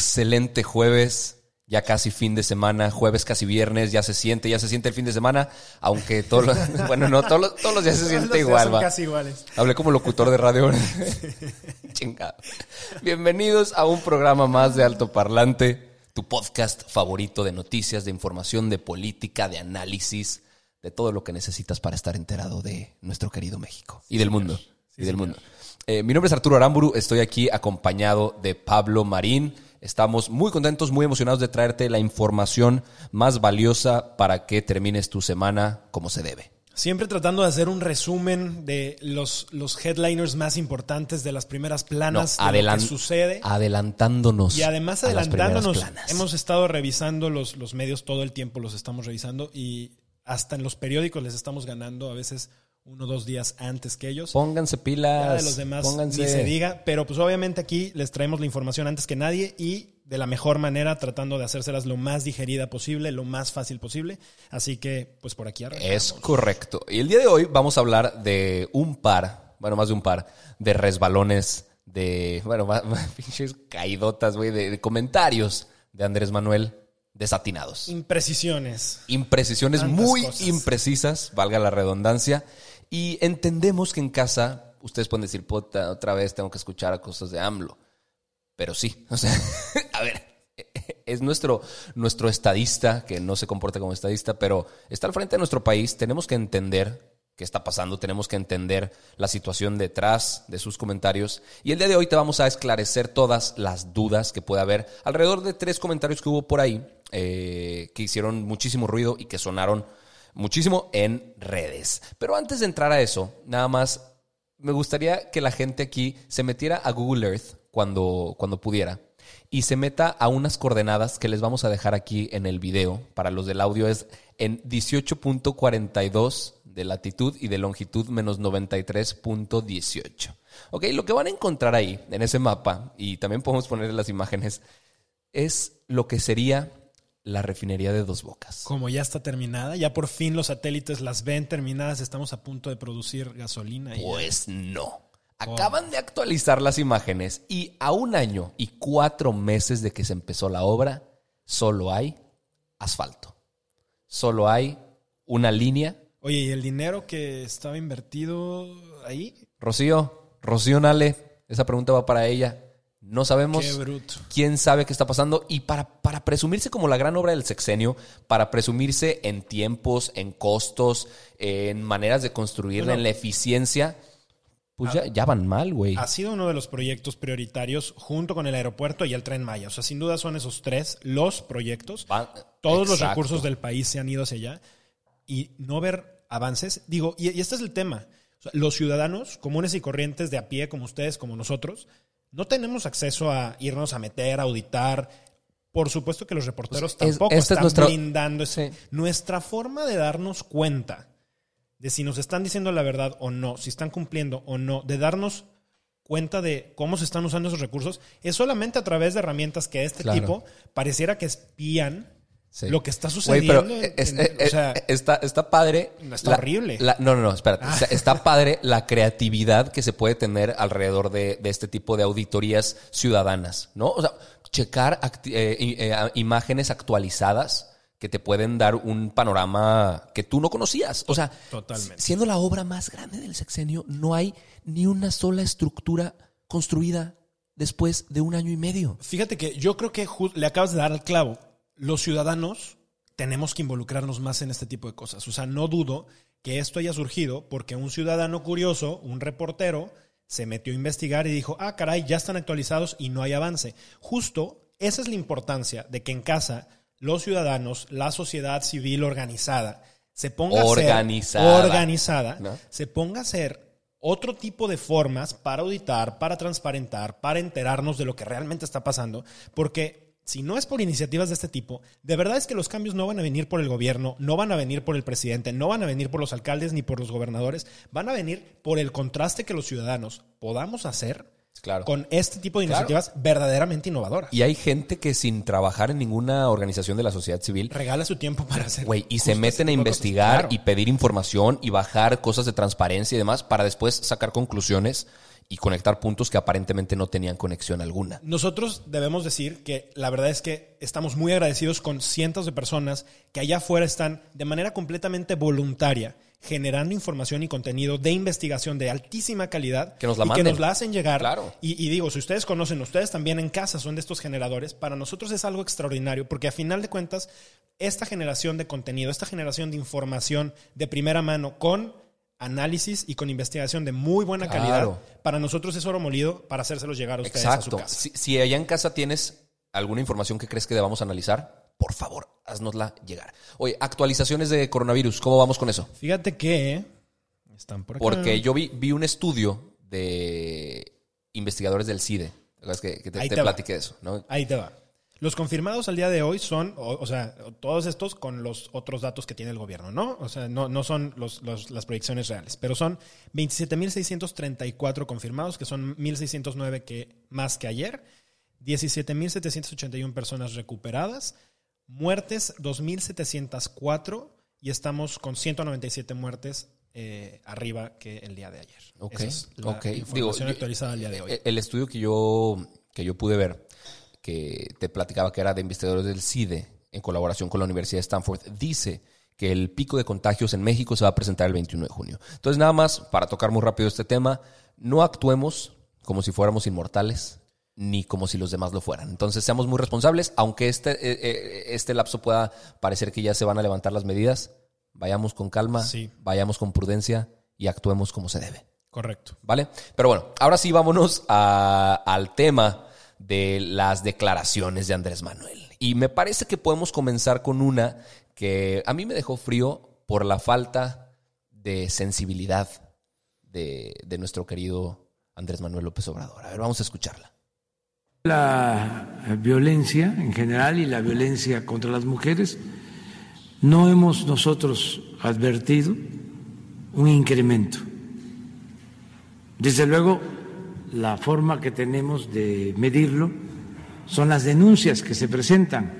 Excelente jueves, ya casi fin de semana, jueves casi viernes, ya se siente, ya se siente el fin de semana, aunque todos los, bueno, no, todos los, todos los días se siente igual, Son va. casi iguales. Hablé como locutor de radio. Chingado. Bienvenidos a un programa más de Alto Parlante, tu podcast favorito de noticias, de información, de política, de análisis, de todo lo que necesitas para estar enterado de nuestro querido México y del mundo. y del mundo. Eh, mi nombre es Arturo Aramburu, estoy aquí acompañado de Pablo Marín. Estamos muy contentos, muy emocionados de traerte la información más valiosa para que termines tu semana como se debe. Siempre tratando de hacer un resumen de los, los headliners más importantes de las primeras planas No, de lo que sucede. Adelantándonos. Y además adelantándonos, hemos estado revisando los, los medios todo el tiempo, los estamos revisando y hasta en los periódicos les estamos ganando a veces uno o dos días antes que ellos. Pónganse pilas. Ya de los demás pónganse. ni se diga, pero pues obviamente aquí les traemos la información antes que nadie y de la mejor manera tratando de hacérselas lo más digerida posible, lo más fácil posible. Así que pues por aquí arrancamos. Es correcto. Y el día de hoy vamos a hablar de un par, bueno, más de un par, de resbalones, de, bueno, pinches caidotas, güey, de, de comentarios de Andrés Manuel desatinados. Imprecisiones. Imprecisiones Tantas muy cosas. imprecisas, valga la redundancia. Y entendemos que en casa ustedes pueden decir, puta, otra vez tengo que escuchar a cosas de AMLO. Pero sí, o sea, a ver, es nuestro, nuestro estadista, que no se comporta como estadista, pero está al frente de nuestro país. Tenemos que entender qué está pasando, tenemos que entender la situación detrás de sus comentarios. Y el día de hoy te vamos a esclarecer todas las dudas que puede haber alrededor de tres comentarios que hubo por ahí, eh, que hicieron muchísimo ruido y que sonaron muchísimo en redes. Pero antes de entrar a eso, nada más me gustaría que la gente aquí se metiera a Google Earth cuando, cuando pudiera y se meta a unas coordenadas que les vamos a dejar aquí en el video. Para los del audio es en 18.42 de latitud y de longitud menos 93.18. Ok, lo que van a encontrar ahí en ese mapa, y también podemos poner las imágenes, es lo que sería la refinería de dos bocas. Como ya está terminada, ya por fin los satélites las ven terminadas, estamos a punto de producir gasolina. y. Pues no. Acaban de actualizar las imágenes y a un año y cuatro meses de que se empezó la obra, solo hay asfalto. Solo hay una línea. Oye, ¿y el dinero que estaba invertido ahí? Rocío, Rocío Nale, esa pregunta va para ella. No sabemos. Quién sabe qué está pasando y para, para presumirse como la gran obra del sexenio, para presumirse en tiempos, en costos, en maneras de construirla, Bueno. en la eficiencia, pues ya, ya van mal, güey. Ha sido uno de los proyectos prioritarios junto con el aeropuerto y el tren Maya. O sea, sin duda son esos tres los proyectos. Va- Todos los recursos del país se han ido hacia allá y no ver avances. Digo, y, y este es el tema. O sea, los ciudadanos comunes y corrientes de a pie, como ustedes, como nosotros, no tenemos acceso a irnos a meter, a auditar. Por supuesto que los reporteros Pues es- tampoco esta es están nuestra- blindando. Sí. Nuestra forma de darnos cuenta de si nos están diciendo la verdad o no, si están cumpliendo o no, de darnos cuenta de cómo se están usando esos recursos, es solamente a través de herramientas que este Claro. tipo pareciera que espían Sí. lo que está Güey, sucediendo. pero en- es- en- o sea, está, está padre. Está horrible. Ah. la- no, no, no, espérate. Está, está padre la creatividad que se puede tener alrededor de, de este tipo de auditorías ciudadanas, ¿no? O sea, checar acti- eh, eh, imágenes actualizadas que te pueden dar un panorama que tú no conocías. O sea, Totalmente. siendo la obra más grande del sexenio, no hay ni una sola estructura construida después de un año y medio. Fíjate que yo creo que le acabas de dar al clavo. Los ciudadanos tenemos que involucrarnos más en este tipo de cosas. O sea, no dudo que esto haya surgido porque un ciudadano curioso, un reportero, se metió a investigar y dijo, ah, caray, ya están actualizados y no hay avance. Justo esa es la importancia de que en casa los ciudadanos, la sociedad civil organizada, se ponga a ser organizada, ¿No? se ponga a hacer otro tipo de formas para auditar, para transparentar, para enterarnos de lo que realmente está pasando, porque si no es por iniciativas de este tipo, de verdad es que los cambios no van a venir por el gobierno, no van a venir por el presidente, no van a venir por los alcaldes ni por los gobernadores, van a venir por el contraste que los ciudadanos podamos hacer Claro. con este tipo de Claro. iniciativas verdaderamente innovadoras. Y hay gente que sin trabajar en ninguna organización de la sociedad civil, Regala su tiempo para hacer. güey, y se meten a investigar Claro. y pedir información y bajar cosas de transparencia y demás para después sacar conclusiones y conectar puntos que aparentemente no tenían conexión alguna. Nosotros debemos decir que la verdad es que estamos muy agradecidos con cientos de personas que allá afuera están de manera completamente voluntaria generando información y contenido de investigación de altísima calidad Que nos la y que nos la hacen llegar. Claro. Y, y digo, si ustedes conocen, ustedes también en casa son de estos generadores, para nosotros es algo extraordinario porque a final de cuentas, esta generación de contenido, esta generación de información de primera mano con análisis y con investigación de muy buena Claro. calidad, para nosotros es oro molido para hacérselos llegar a ustedes a su Exacto. casa. Si, si allá en casa tienes alguna información que crees que debamos analizar, por favor, haznosla llegar. Oye, actualizaciones de coronavirus, ¿cómo vamos con eso? Fíjate que están por acá. Porque yo vi, vi un estudio de investigadores del CIDE. ¿Te que, que te, te platiqué eso? ¿no? Ahí te va. Los confirmados al día de hoy son, o, o sea, todos estos con los otros datos que tiene el gobierno, ¿no? O sea, no, no son los- los- las proyecciones reales, pero son 27.634 confirmados, que son 1.609 que, más que ayer, 17.781 personas recuperadas, muertes 2.704 y estamos con 197 muertes eh, arriba que el día de ayer. Ok, Esa es la información Digo, actualizada al día de hoy. El estudio que yo, que yo pude ver, que te platicaba que era de investigadores del CIDE, en colaboración con la Universidad de Stanford, dice que el pico de contagios en México se va a presentar el 21 de junio. Entonces, nada más, para tocar muy rápido este tema, no actuemos como si fuéramos inmortales, ni como si los demás lo fueran. Entonces, seamos muy responsables, aunque este, eh, eh, este lapso pueda parecer que ya se van a levantar las medidas, vayamos con calma, Sí. vayamos con prudencia y actuemos como se debe. Correcto. ¿Vale? Pero bueno, ahora sí vámonos a- al tema de las declaraciones de Andrés Manuel. Y me parece que podemos comenzar con una que a mí me dejó frío por la falta de sensibilidad de, de nuestro querido Andrés Manuel López Obrador. A ver, vamos a escucharla. La violencia en general y la violencia contra las mujeres, no hemos nosotros advertido un incremento. Desde luego, la forma que tenemos de medirlo son las denuncias que se presentan.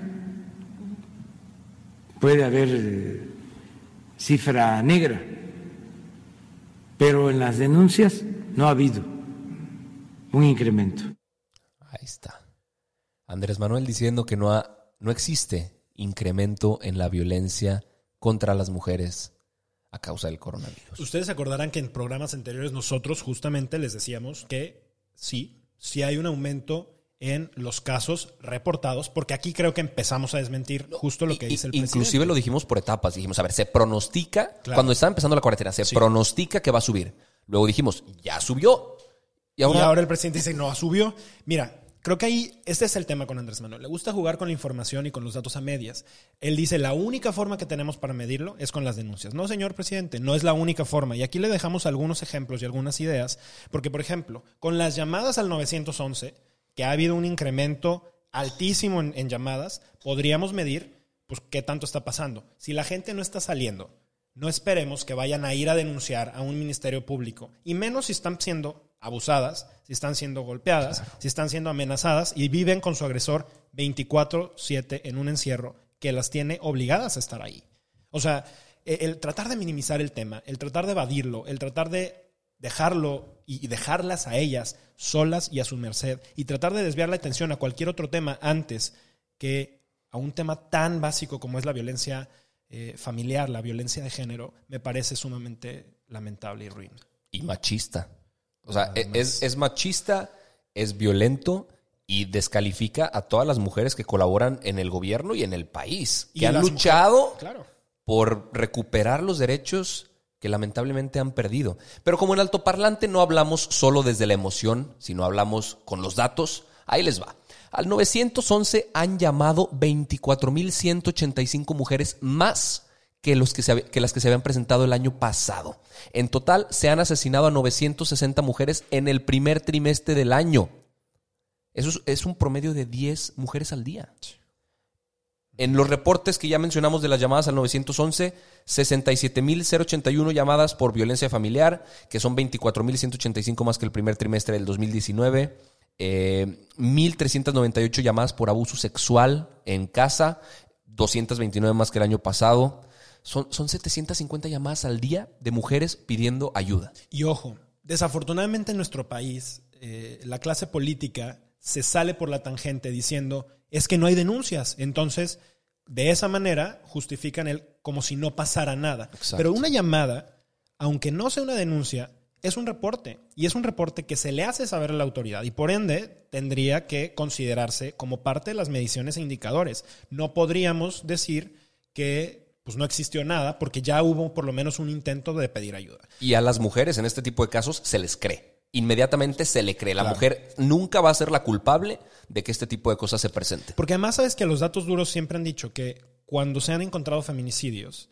Puede haber eh, cifra negra, pero en las denuncias no ha habido un incremento. Ahí está. Andrés Manuel diciendo que no, ha- no existe incremento en la violencia contra las mujeres a causa del coronavirus. Ustedes acordarán que en programas anteriores nosotros justamente les decíamos que sí, sí hay un aumento en los casos reportados, porque aquí creo que empezamos a desmentir justo lo que dice el Inclusive presidente. lo dijimos por etapas. Dijimos, a ver, se pronostica, Claro. cuando estaba empezando la cuarentena, se Sí. pronostica que va a subir. Luego dijimos, ya subió. Y Y ahora, ahora, el presidente dice, no, subió. Mira, creo que ahí, este es el tema con Andrés Manuel. Le gusta jugar con la información y con los datos a medias. Él dice, la única forma que tenemos para medirlo es con las denuncias. No, señor presidente, no es la única forma. Y aquí le dejamos algunos ejemplos y algunas ideas, porque, por ejemplo, con las llamadas al 911, que ha habido un incremento altísimo en, llamadas, podríamos medir pues, qué tanto está pasando. Si la gente no está saliendo, no esperemos que vayan a ir a denunciar a un ministerio público, y menos si están siendo abusadas, si están siendo golpeadas, si están siendo amenazadas y viven con su agresor 24/7 en un encierro que las tiene obligadas a estar ahí. O sea, e- el tratar de minimizar el tema, el tratar de evadirlo, el tratar de dejarlo y y dejarlas a ellas solas y a su merced y tratar de desviar la atención a cualquier otro tema antes que a un tema tan básico como es la violencia eh, familiar, la violencia de género, me parece sumamente lamentable y ruin. Y machista. O sea, e, es, es machista, es violento y descalifica a todas las mujeres que colaboran en el gobierno y en el país, Y que han las luchado Claro. por recuperar los derechos que lamentablemente han perdido. Pero como en altoparlante no hablamos solo desde la emoción, sino hablamos con los datos, ahí les va. Al 911 han llamado 24.185 mujeres más que, los que, se que las que se habían presentado el año pasado. En total se han asesinado a 960 mujeres en el primer trimestre del año. Eso es, es un promedio de 10 mujeres al día. En los reportes que ya mencionamos de las llamadas al 911, 67.081 llamadas por violencia familiar, que son 24.185 más que el primer trimestre del 2019. Eh, 1.398 llamadas por abuso sexual en casa, 229 más que el año pasado. Son, son 750 llamadas al día de mujeres pidiendo ayuda. Y ojo, desafortunadamente en nuestro país, eh, la clase política se sale por la tangente diciendo es que no hay denuncias. Entonces, de esa manera justifican el como si no pasara nada. Exacto. Pero una llamada, aunque no sea una denuncia, es un reporte. Y es un reporte que se le hace saber a la autoridad. Y por ende, tendría que considerarse como parte de las mediciones e indicadores. No podríamos decir que pues, no existió nada porque ya hubo por lo menos un intento de pedir ayuda. Y a las mujeres en este tipo de casos se les cree. Inmediatamente se le cree. La mujer nunca va a ser la culpable de que este tipo de cosas se presenten. Porque además sabes que los datos duros siempre han dicho que cuando se han encontrado feminicidios,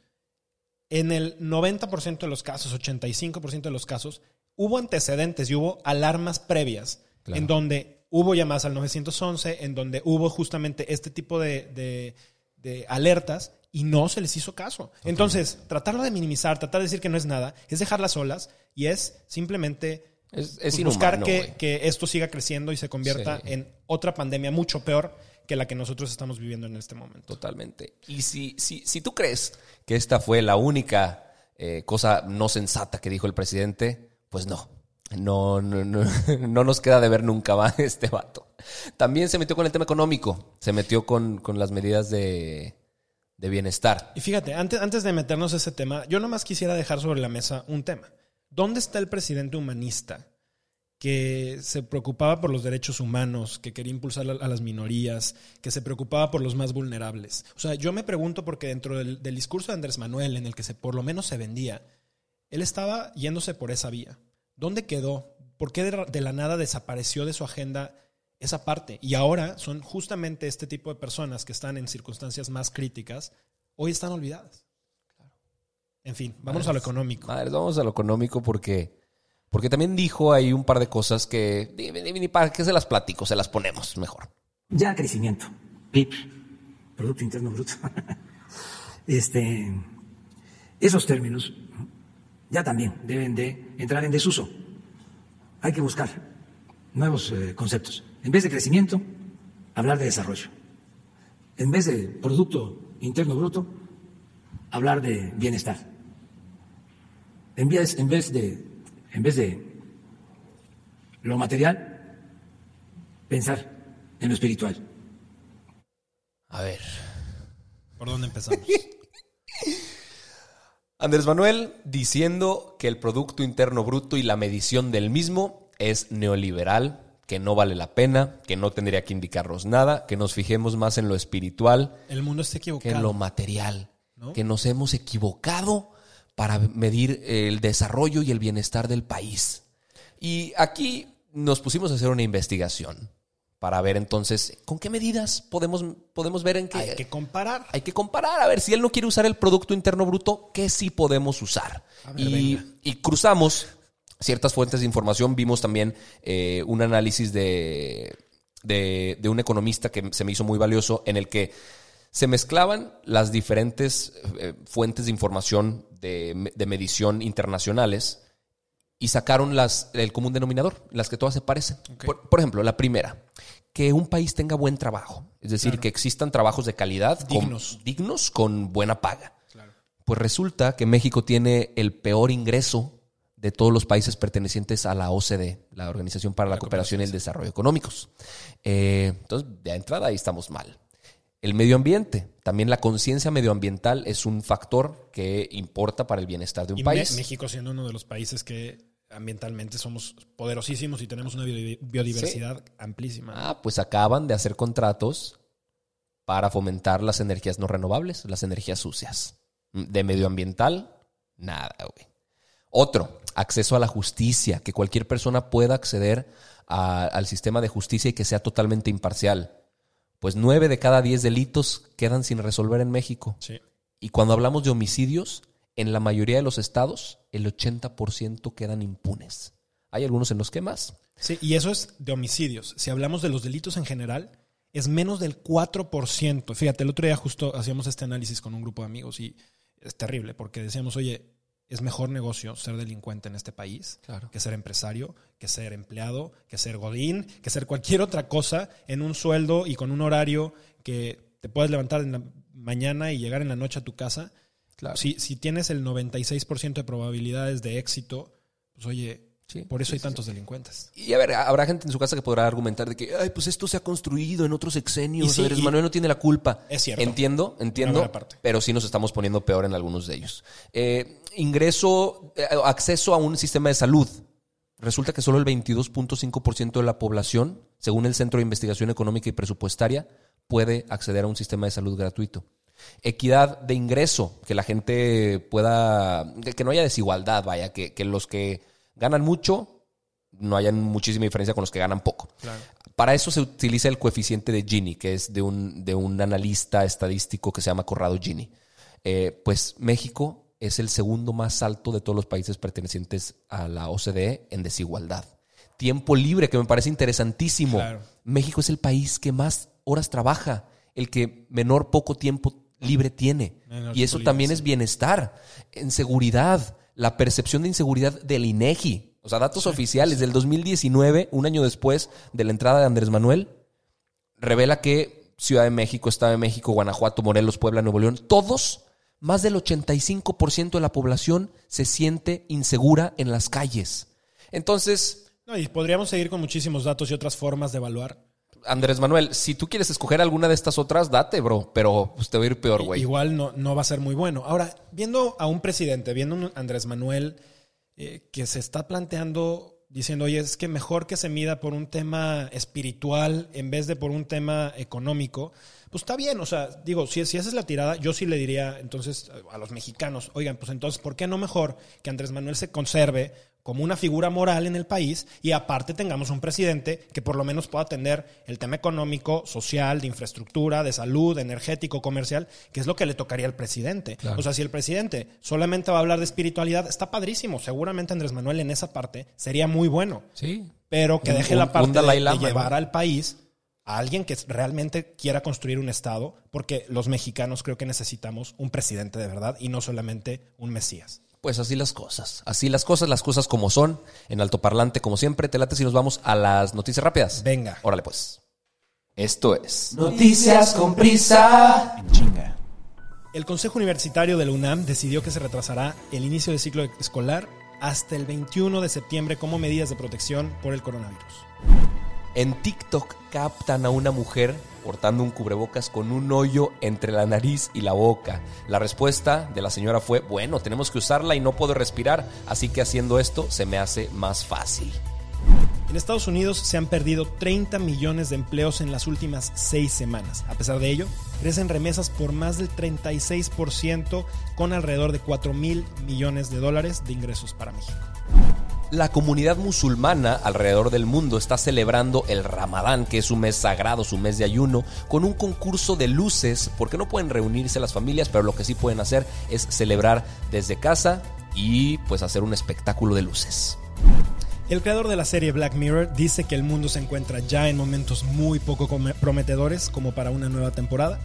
en el 90% de los casos, 85% de los casos, hubo antecedentes y hubo alarmas previas Claro. en donde hubo llamadas al 911, en donde hubo justamente este tipo de, de- de alertas y no se les hizo caso. Entonces, tratarlo de minimizar, tratar de decir que no es nada, es dejarlas solas y es simplemente Es, es pues, buscar inhumano, que, que esto siga creciendo y se convierta Sí. en otra pandemia mucho peor que la que nosotros estamos viviendo en este momento. Totalmente. Y si, si, si tú crees que esta fue la única eh, cosa no sensata que dijo el presidente, pues no. No, no, no, no nos queda de ver nunca más este vato. También se metió con el tema económico. Se metió con, con las medidas de, de bienestar. Y fíjate, antes, antes de meternos a ese tema, yo nomás quisiera dejar sobre la mesa un tema. ¿Dónde está el presidente humanista que se preocupaba por los derechos humanos, que quería impulsar a las minorías, que se preocupaba por los más vulnerables? O sea, yo me pregunto porque dentro del, discurso de Andrés Manuel, en el que se, por lo menos se vendía, él estaba yéndose por esa vía. ¿Dónde quedó? ¿Por qué de la nada desapareció de su agenda esa parte? Y ahora son justamente este tipo de personas que están en circunstancias más críticas, hoy están olvidadas. En fin, vámonos a lo económico. Madres, vamos a lo económico porque, porque también dijo ahí un par de cosas que ni para qué se las platico, se las ponemos mejor. Ya crecimiento, PIB, Producto Interno Bruto. Este, esos términos ya también deben de entrar en desuso. Hay que buscar nuevos eh, conceptos. En vez de crecimiento, hablar de desarrollo. En vez de Producto Interno Bruto, hablar de bienestar. En vez, en vez de, en vez de lo material, pensar en lo espiritual. A ver. ¿Por dónde empezamos? Andrés Manuel diciendo que el Producto Interno Bruto y la medición del mismo es neoliberal, que no vale la pena, que no tendría que indicarnos nada, que nos fijemos más en lo espiritual El mundo está que equivocado. en lo material, ¿No? que nos hemos equivocado para medir el desarrollo y el bienestar del país. Y aquí nos pusimos a hacer una investigación para ver entonces con qué medidas podemos, podemos ver en qué Hay que comparar. hay que comparar. A ver, si él no quiere usar el Producto Interno Bruto, ¿qué sí podemos usar? y, y cruzamos ciertas fuentes de información. Vimos también eh, un análisis de, de, de un economista que se me hizo muy valioso, en el que se mezclaban las diferentes eh, fuentes de información de, de medición internacionales y sacaron las, el común denominador, las que todas se parecen. Por, por ejemplo, la primera, que un país tenga buen trabajo, es decir, que existan trabajos de calidad con- Dignos. dignos con buena paga. Pues resulta que México tiene el peor ingreso de todos los países pertenecientes a la OCDE, la Organización para la, Cooperación y el Desarrollo Económicos. Eh, entonces, de entrada ahí estamos mal. El medio ambiente. También la conciencia medioambiental es un factor que importa para el bienestar de un Y país. México siendo uno de los países que ambientalmente somos poderosísimos y tenemos una biodi- biodiversidad amplísima. Ah, pues acaban de hacer contratos para fomentar las energías no renovables, las energías sucias. De medioambiental, nada, güey. Otro, acceso a la justicia, que cualquier persona pueda acceder a- al sistema de justicia y que sea totalmente imparcial. Pues nueve de cada diez delitos quedan sin resolver en México. Sí. Y cuando hablamos de homicidios, en la mayoría de los estados, el 80% quedan impunes. Hay algunos en los que más. Sí, y eso es de homicidios. Si hablamos de los delitos en general, es menos del 4%. Fíjate, el otro día justo hacíamos este análisis con un grupo de amigos y es terrible porque decíamos, oye, es mejor negocio ser delincuente en este país Claro. que ser empresario, que ser empleado, que ser godín, que ser cualquier otra cosa en un sueldo y con un horario que te puedes levantar en la mañana y llegar en la noche a tu casa. Claro. Si, si tienes el 96% de probabilidades de éxito, pues oye, Sí, por eso hay sí, tantos delincuentes. Y a ver, habrá gente en su casa que podrá argumentar de que, ay, pues esto se ha construido en otros Y exenios, sí, Andrés y- Manuel no tiene la culpa. Es cierto. Entiendo, entiendo, pero sí nos estamos poniendo peor en algunos de ellos. Eh, ingreso, eh, acceso a un sistema de salud. Resulta que solo el 22.5% de la población, según el Centro de Investigación Económica y Presupuestaria, puede acceder a un sistema de salud gratuito. Equidad de ingreso, que la gente pueda, que, que no haya desigualdad, vaya, que, que los que ganan mucho no haya muchísima diferencia con los que ganan poco. Para eso se utiliza el coeficiente de Gini, que es de un, de un analista estadístico que se llama Corrado Gini. Eh, pues México es el segundo más alto de todos los países pertenecientes a la OCDE en desigualdad. Tiempo libre, que me parece interesantísimo. Claro. México es el país que más horas trabaja, el que menor poco tiempo libre tiene. Menor y eso también es bienestar. En seguridad, la percepción de inseguridad del INEGI. O sea, datos oficiales del 2019, un año después de la entrada de Andrés Manuel, revela que Ciudad de México, Estado de México, Guanajuato, Morelos, Puebla, Nuevo León, todos, más del 85% de la población se siente insegura en las calles. Entonces, No, y podríamos seguir con muchísimos datos y otras formas de evaluar. Andrés Manuel, si tú quieres escoger alguna de estas otras, date, bro, pero pues, te va a ir peor, güey. Igual no, no va a ser muy bueno. Ahora, viendo a un presidente, viendo a un Andrés Manuel eh, que se está planteando diciendo, oye, es que mejor que se mida por un tema espiritual en vez de por un tema económico, pues está bien. O sea, digo, si, si esa es la tirada, yo sí le diría entonces a los mexicanos, oigan, pues entonces, ¿por qué no mejor que Andrés Manuel se conserve como una figura moral en el país y aparte tengamos un presidente que por lo menos pueda atender el tema económico, social, de infraestructura, de salud, energético, comercial, que es lo que le tocaría al presidente. O sea, si el presidente solamente va a hablar de espiritualidad, está padrísimo. Seguramente Andrés Manuel en esa parte sería muy bueno, Sí. pero que Un- deje la parte de, Lama, llevar ¿no? al país a alguien que realmente quiera construir un Estado, porque los mexicanos creo que necesitamos un presidente de verdad y no solamente un Mesías. Pues así las cosas. Así las cosas, las cosas como son. En altoparlante, como siempre, te late si nos vamos a las noticias rápidas. Venga. Órale, pues. Esto es. Noticias con prisa. El Consejo Universitario de la UNAM decidió que se retrasará el inicio del ciclo escolar hasta el 21 de septiembre como medidas de protección por el coronavirus. En TikTok captan a una mujer portando un cubrebocas con un hoyo entre la nariz y la boca. La respuesta de la señora fue, bueno, tenemos que usarla y no puedo respirar, así que haciendo esto se me hace más fácil. En Estados Unidos se han perdido 30 millones de empleos en las últimas seis semanas. A pesar de ello, crecen remesas por más del 36% con alrededor de 4 mil millones de dólares de ingresos para México. La comunidad musulmana alrededor del mundo está celebrando el Ramadán, que es su mes sagrado, su mes de ayuno, con un concurso de luces, porque no pueden reunirse las familias, pero lo que sí pueden hacer es celebrar desde casa y pues hacer un espectáculo de luces. El creador de la serie Black Mirror dice que el mundo se encuentra ya en momentos muy poco prometedores como para una nueva temporada,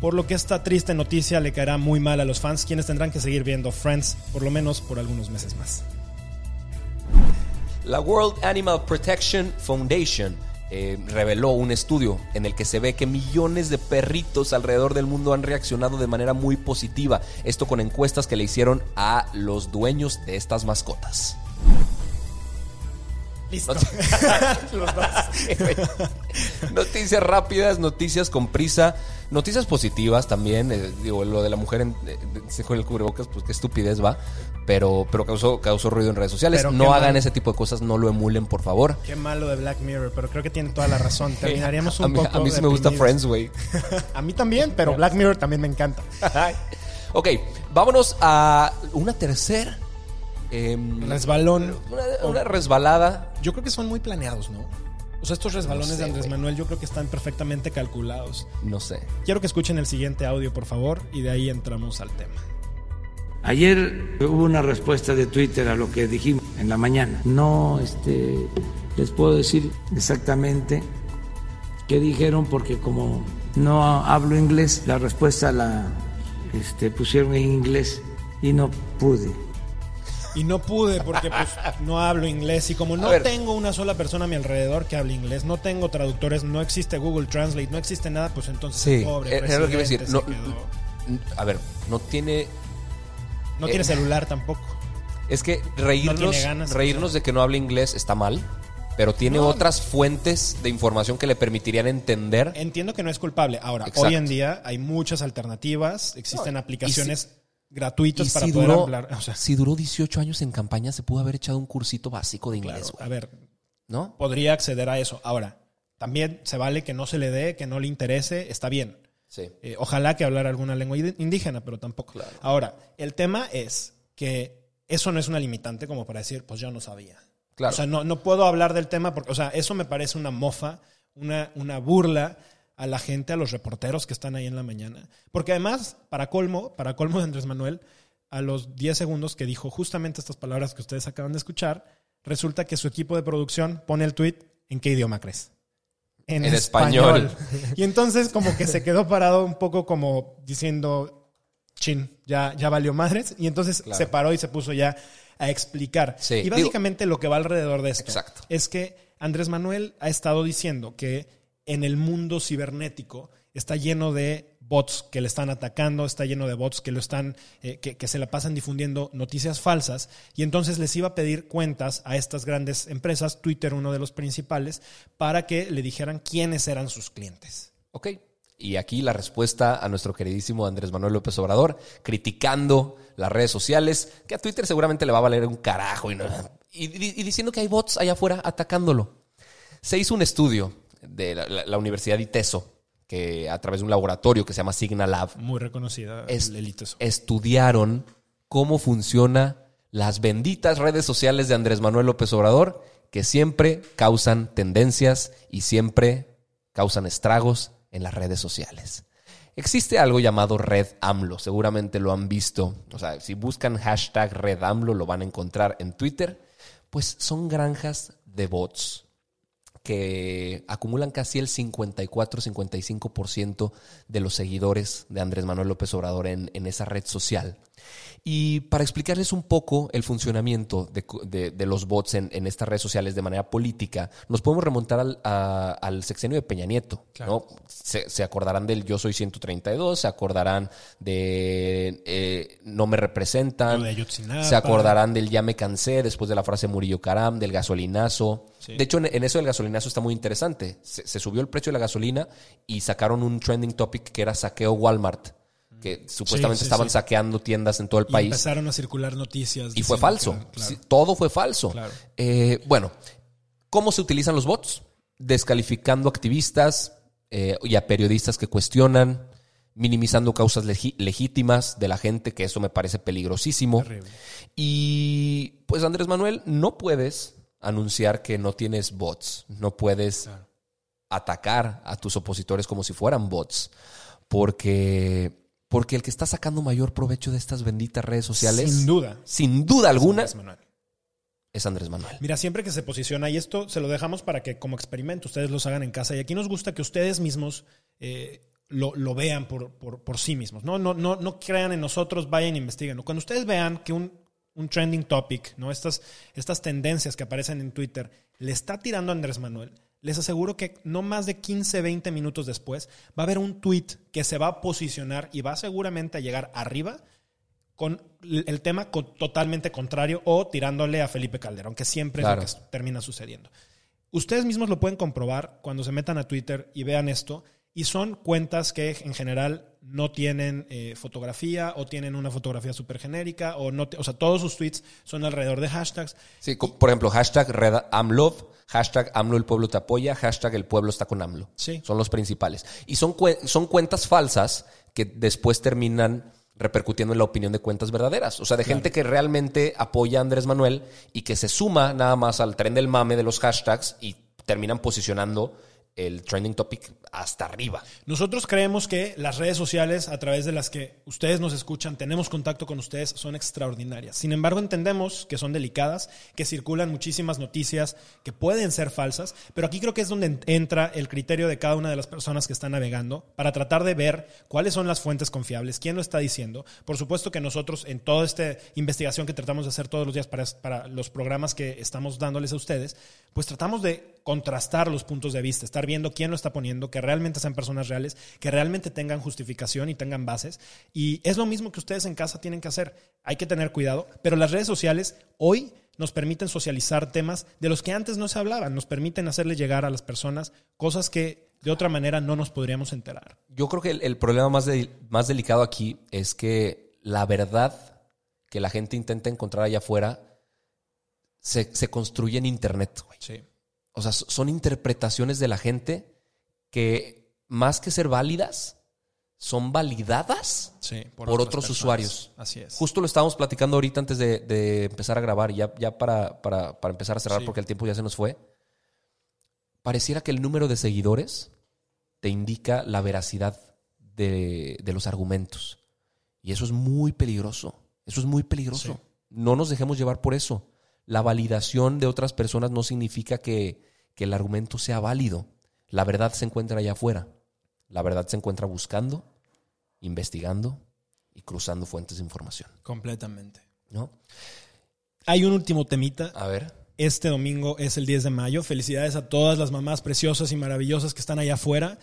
por lo que esta triste noticia le caerá muy mal a los fans, quienes tendrán que seguir viendo Friends por lo menos por algunos meses más. La World Animal Protection Foundation eh, reveló un estudio en el que se ve que millones de perritos alrededor del mundo han reaccionado de manera muy positiva. Esto con encuestas que le hicieron a los dueños de estas mascotas. Listo. Noticias rápidas, noticias con prisa, noticias positivas también. eh, digo, lo de la mujer en, eh, se con el cubrebocas, pues qué estupidez va. Pero, pero causó, causó ruido en redes sociales. Pero no hagan mal. ese tipo de cosas, no lo emulen, por favor. Qué malo de Black Mirror, pero creo que tiene toda la razón. Terminaríamos un a mí, poco a mí sí me gusta. Friends, güey. A mí también, pero Black Mirror también me encanta. ok, vámonos a una tercera. Em, Resbalón. una, una resbalada. Yo creo que son muy planeados, ¿no? O sea, estos resbalones No sé, de Andrés. Manuel yo creo que están perfectamente calculados. No sé. Quiero que escuchen el siguiente audio, por favor, y de ahí entramos al tema. Ayer hubo una respuesta de Twitter a lo que dijimos en la mañana. No este, les puedo decir exactamente qué dijeron porque como no hablo inglés, la respuesta la este, pusieron en inglés y no pude. Y no pude porque pues no hablo inglés y como no tengo una sola persona a mi alrededor que hable inglés, no tengo traductores, no existe Google Translate, no existe nada, pues entonces el pobre era era lo que iba a decir. No, a ver, no tiene. No eh, tiene celular tampoco. Es que reírnos, ganas, reírnos de que no hable inglés está mal, pero tiene No. otras fuentes de información que le permitirían entender. Entiendo que no es culpable. Ahora, Exacto. hoy en día hay muchas alternativas, existen No, aplicaciones y gratuitas Y para si poder duró, hablar. O sea, si duró 18 años en campaña, se pudo haber echado un cursito básico de claro, inglés, a ver, ¿No? podría acceder a eso. Ahora, también se vale que no se le dé, que no le interese, está bien. Sí. Eh, ojalá que hablara alguna lengua indígena, pero tampoco. Ahora, el tema es que eso no es una limitante como para decir, pues yo no sabía. Claro. O sea, no, no puedo hablar del tema porque, o sea, eso me parece una mofa, una, una burla a la gente, a los reporteros que están ahí en la mañana. Porque además, para colmo, para colmo de Andrés Manuel, a los 10 segundos que dijo justamente estas palabras que ustedes acaban de escuchar, resulta que su equipo de producción pone el tweet en qué idioma crees. En español. Y entonces como que se quedó parado un poco como diciendo, chin, ya, ya valió madres. Y entonces Claro. se paró y se puso ya a explicar. Sí, y digo- básicamente lo que va alrededor de esto Exacto. es que Andrés Manuel ha estado diciendo que en el mundo cibernético está lleno de bots que le están atacando, está lleno de bots que lo están, eh, que, que se la pasan difundiendo noticias falsas, y entonces les iba a pedir cuentas a estas grandes empresas, Twitter uno de los principales, para que le dijeran quiénes eran sus clientes. Ok. Y aquí la respuesta a nuestro queridísimo Andrés Manuel López Obrador, criticando las redes sociales, que a Twitter seguramente le va a valer un carajo y, no- y, diciendo que hay bots allá afuera atacándolo. Se hizo un estudio de la, la- la Universidad de ITESO, que a través de un laboratorio que se llama Signalab, Muy reconocida es- el elite eso. estudiaron cómo funciona las benditas redes sociales de Andrés Manuel López Obrador, que siempre causan tendencias y siempre causan estragos en las redes sociales. Existe algo llamado Red AMLO, seguramente lo han visto. O sea, si buscan hashtag Red AMLO lo van a encontrar en Twitter. Pues son granjas de bots que acumulan casi el 54-55% de los seguidores de Andrés Manuel López Obrador en, en esa red social. Y para explicarles un poco el funcionamiento de, de- de los bots en, en estas redes sociales de manera política, nos podemos remontar al, a- al sexenio de Peña Nieto. ¿no? Se, se acordarán del Yo Soy 132, se acordarán de eh, No me representan, de se acordarán del Ya me cansé después de la frase Murillo Caram, del gasolinazo. De hecho, en, en eso del gasolinazo está muy interesante. Se, se subió el precio de la gasolina y sacaron un trending topic que era saqueo Walmart, que supuestamente sí, estaban sí. saqueando tiendas en todo el Y país. empezaron a circular noticias. Y fue falso. que- claro. Sí, todo fue falso. Claro. Eh, bueno, ¿cómo se utilizan los bots? Descalificando activistas eh, y a periodistas que cuestionan, minimizando causas legi- legítimas de la gente, que eso me parece peligrosísimo. Terrible. Y pues Andrés Manuel, no puedes anunciar que no tienes bots, no puedes atacar a tus opositores como si fueran bots, porque porque el que está sacando mayor provecho de estas benditas redes sociales, Sin duda. sin duda alguna, Andrés Manuel. es Andrés Manuel. Mira, siempre que se posiciona, y esto se lo dejamos para que como experimento ustedes los hagan en casa, y aquí nos gusta que ustedes mismos eh, lo, lo vean por, por- por sí mismos. ¿no? No, no, no crean en nosotros, vayan e investiguen. Cuando ustedes vean que un, un trending topic, ¿no? estas, estas tendencias que aparecen en Twitter, le está tirando a Andrés Manuel, les aseguro que no más de 15, 20 minutos después va a haber un tweet que se va a posicionar y va seguramente a llegar arriba con el tema totalmente contrario o tirándole a Felipe Calderón, que siempre Claro. es lo que termina sucediendo. Ustedes mismos lo pueden comprobar cuando se metan a Twitter y vean esto. Y son cuentas que en general no tienen eh, fotografía o tienen una fotografía súper genérica o no, te- o sea, todos sus tweets son alrededor de hashtags. Sí, por ejemplo, hashtag Red AMLOV, hashtag AMLO el pueblo te apoya, hashtag el pueblo está con AMLO. Sí. Son los principales. Y son, son cuentas falsas que después terminan repercutiendo en la opinión de cuentas verdaderas. O sea, de gente que realmente apoya a Andrés Manuel y que se suma nada más al tren del mame de los hashtags y terminan posicionando el trending topic hasta arriba. Nosotros creemos que las redes sociales a través de las que ustedes nos escuchan, tenemos contacto con ustedes, son extraordinarias. Sin embargo, entendemos que son delicadas, que circulan muchísimas noticias que pueden ser falsas, pero aquí creo que es donde en- entra el criterio de cada una de las personas que están navegando para tratar de ver cuáles son las fuentes confiables, quién lo está diciendo. Por supuesto que nosotros en toda esta investigación que tratamos de hacer todos los días para, para los programas que estamos dándoles a ustedes, pues tratamos de contrastar los puntos de vista, estar viendo quién lo está poniendo, que realmente sean personas reales, que realmente tengan justificación y tengan bases. Y es lo mismo que ustedes en casa tienen que hacer. Hay que tener cuidado, pero las redes sociales hoy nos permiten socializar temas de los que antes no se hablaban, nos permiten hacerle llegar a las personas cosas que de otra manera no nos podríamos enterar. Yo creo que el, el problema más, de- más delicado aquí es que la verdad que la gente intenta encontrar allá afuera se, se construye en Internet, güey. Sí. O sea, son interpretaciones de la gente que más que ser válidas, son validadas Sí, por, otros personas. usuarios. Así es. Justo lo estábamos platicando ahorita antes de, de empezar a grabar, ya, ya para, para, para empezar a cerrar Sí. porque el tiempo ya se nos fue. Pareciera que el número de seguidores te indica la veracidad de, de los argumentos. Y eso es muy peligroso. Eso es muy peligroso. Sí. No nos dejemos llevar por eso. La validación de otras personas no significa que, que el argumento sea válido. La verdad se encuentra allá afuera. La verdad se encuentra buscando, investigando y cruzando fuentes de información. Completamente. ¿No? Hay un último temita. A ver. Este domingo es el 10 de mayo. Felicidades a todas las mamás preciosas y maravillosas que están allá afuera.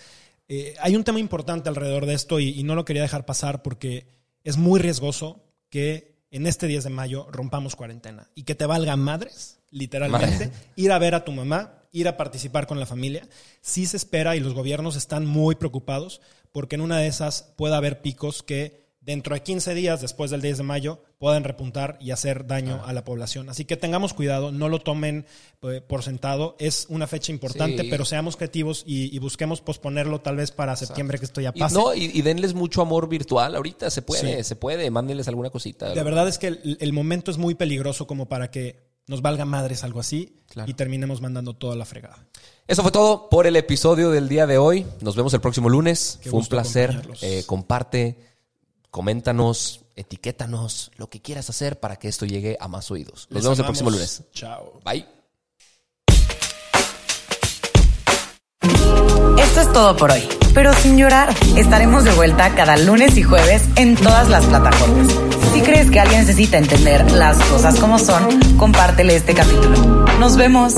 Eh, hay un tema importante alrededor de esto y, y no lo quería dejar pasar porque es muy riesgoso que en este 10 de mayo rompamos cuarentena y que te valga madres, literalmente, ir a ver a tu mamá, ir a participar con la familia. Sí se espera y los gobiernos están muy preocupados porque en una de esas pueda haber picos que dentro de 15 días después del 10 de mayo puedan repuntar y hacer daño a la población. Así que tengamos cuidado, no lo tomen eh, por sentado. Es una fecha importante, Sí. pero seamos creativos y, y busquemos posponerlo tal vez para septiembre que esto ya Y, pase. no, y, y denles mucho amor virtual ahorita. Se puede, Sí. se puede. Mándenles alguna cosita. De verdad es que el, el momento es muy peligroso como para que nos valga madres algo así Claro. y terminemos mandando toda la fregada. Eso fue todo por el episodio del día de hoy. Nos vemos el próximo lunes. Qué fue un placer. Eh, comparte, coméntanos, etiquétanos, lo que quieras hacer para que esto llegue a más oídos. Nos Les vemos el próximo lunes. Chao. Bye. Esto es todo por hoy, pero sin llorar. Estaremos de vuelta cada lunes y jueves en todas las plataformas. Si crees que alguien necesita entender las cosas como son, compártele este capítulo. Nos vemos.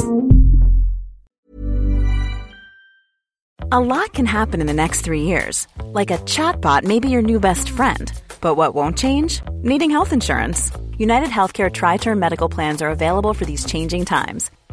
A lot can happen in the next three years. Like a chatbot may be your new best friend. But what won't change? Needing health insurance. United Healthcare Tri Term Medical Plans are available for these changing times.